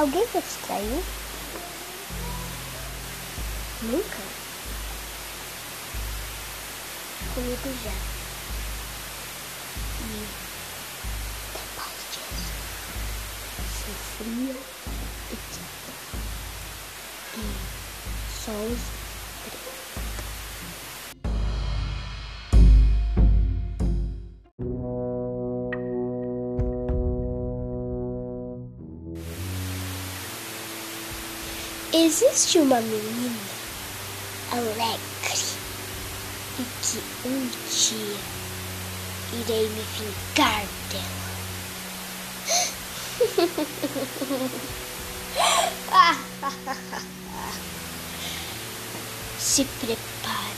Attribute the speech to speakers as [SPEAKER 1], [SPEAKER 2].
[SPEAKER 1] Alguém já te traiu? Nunca? Comigo já. E depois disso, sofria e. E só os Existe uma menina alegre e que um dia irei me vingar dela. Se prepare.